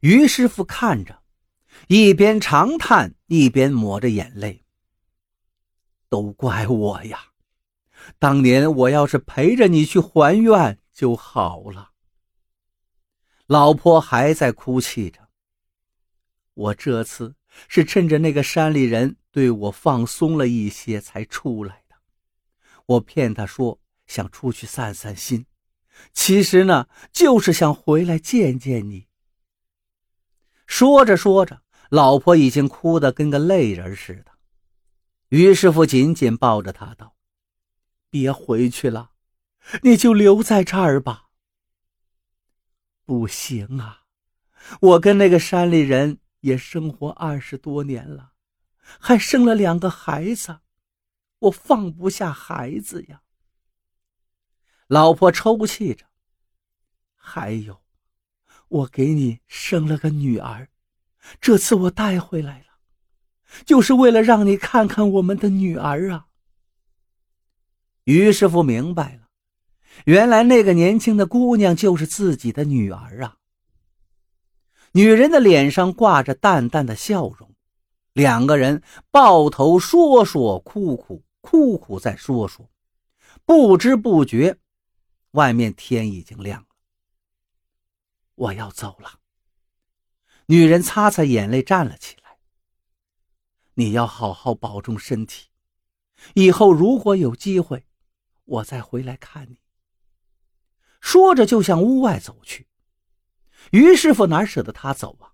于师傅看着，一边长叹，一边抹着眼泪。都怪我呀！当年我要是陪着你去还愿就好了。老婆还在哭泣着。我这次是趁着那个山里人对我放松了一些才出来的。我骗他说想出去散散心，其实呢，就是想回来见见你。说着说着，老婆已经哭得跟个泪人似的。于师傅紧紧抱着她道：“别回去了，你就留在这儿吧。”不行啊，我跟那个山里人也生活二十多年了，还生了两个孩子，我放不下孩子呀。老婆抽泣着，还有，我给你生了个女儿，这次我带回来了，就是为了让你看看我们的女儿啊。于师傅明白了。原来那个年轻的姑娘就是自己的女儿啊！女人的脸上挂着淡淡的笑容，两个人抱头说说哭哭，哭哭再说说，不知不觉，外面天已经亮了。我要走了。女人擦擦眼泪，站了起来。你要好好保重身体，以后如果有机会，我再回来看你。说着，就向屋外走去。于师傅哪舍得他走啊？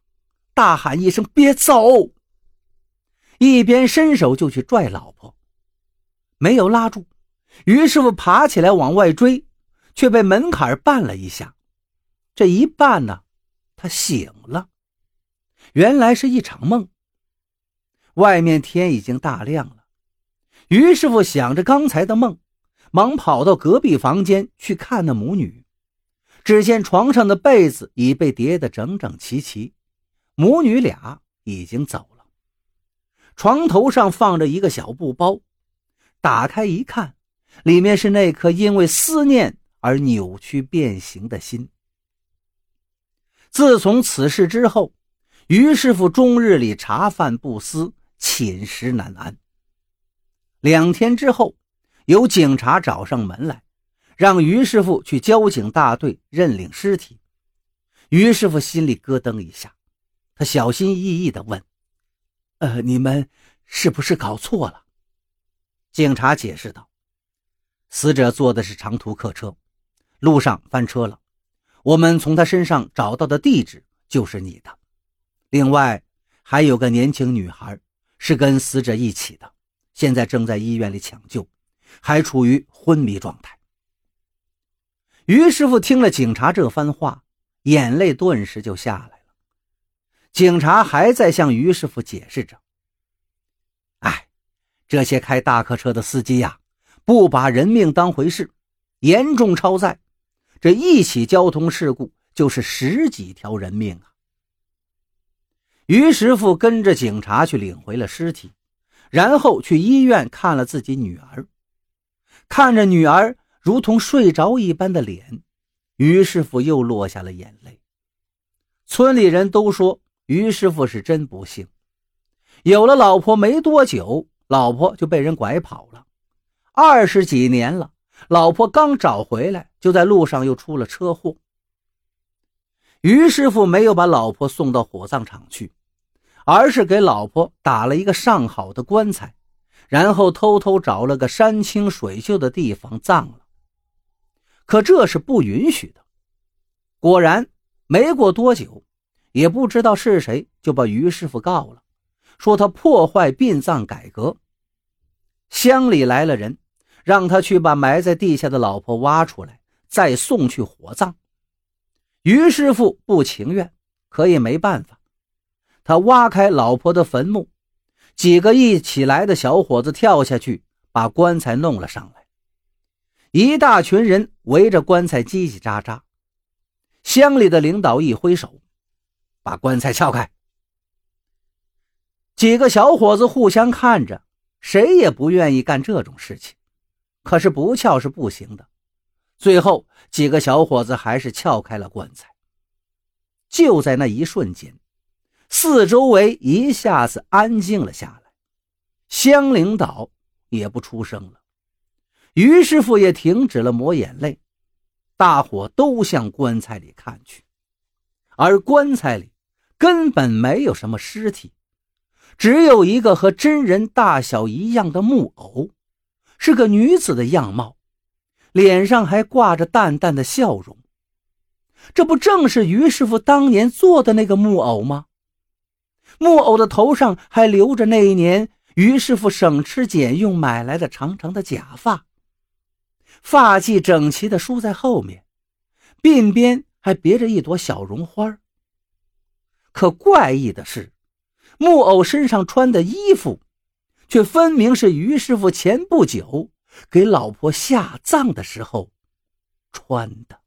大喊一声：“别走！”一边伸手就去拽老婆，没有拉住。于师傅爬起来往外追，却被门槛绊了一下。这一半呢，他醒了。原来是一场梦。外面天已经大亮了。于师傅想着刚才的梦。忙跑到隔壁房间去看那母女，只见床上的被子已被叠得整整齐齐，母女俩已经走了。床头上放着一个小布包，打开一看，里面是那颗因为思念而扭曲变形的心。自从此事之后，于师傅终日里茶饭不思，寝食难安。两天之后。有警察找上门来，让于师傅去交警大队认领尸体。于师傅心里咯噔一下，他小心翼翼地问：“呃，你们是不是搞错了？”警察解释道：“死者坐的是长途客车，路上翻车了。我们从他身上找到的地址就是你的。另外，还有个年轻女孩是跟死者一起的，现在正在医院里抢救。”还处于昏迷状态。于师傅听了警察这番话，眼泪顿时就下来了。警察还在向于师傅解释着：“哎，这些开大客车的司机呀，不把人命当回事，严重超载，这一起交通事故就是十几条人命啊。”于师傅跟着警察去领回了尸体，然后去医院看了自己女儿。看着女儿如同睡着一般的脸，于师傅又落下了眼泪。村里人都说于师傅是真不幸，有了老婆没多久，老婆就被人拐跑了。二十几年了，老婆刚找回来，就在路上又出了车祸。于师傅没有把老婆送到火葬场去，而是给老婆打了一个上好的棺材。然后偷偷找了个山清水秀的地方葬了，可这是不允许的。果然，没过多久，也不知道是谁就把于师傅告了，说他破坏殡葬改革。乡里来了人，让他去把埋在地下的老婆挖出来，再送去火葬。于师傅不情愿，可也没办法，他挖开老婆的坟墓。几个一起来的小伙子跳下去，把棺材弄了上来。一大群人围着棺材叽叽喳喳。乡里的领导一挥手，把棺材撬开。几个小伙子互相看着，谁也不愿意干这种事情，可是不撬是不行的。最后，几个小伙子还是撬开了棺材。就在那一瞬间，四周围一下子安静了下来，乡领导也不出声了，于师傅也停止了抹眼泪，大伙都向棺材里看去，而棺材里根本没有什么尸体，只有一个和真人大小一样的木偶，是个女子的样貌，脸上还挂着淡淡的笑容。这不正是于师傅当年做的那个木偶吗？木偶的头上还留着那一年于师傅省吃俭用买来的长长的假发，发髻整齐地梳在后面，鬓边还别着一朵小绒花。可怪异的是，木偶身上穿的衣服，却分明是于师傅前不久给老婆下葬的时候穿的。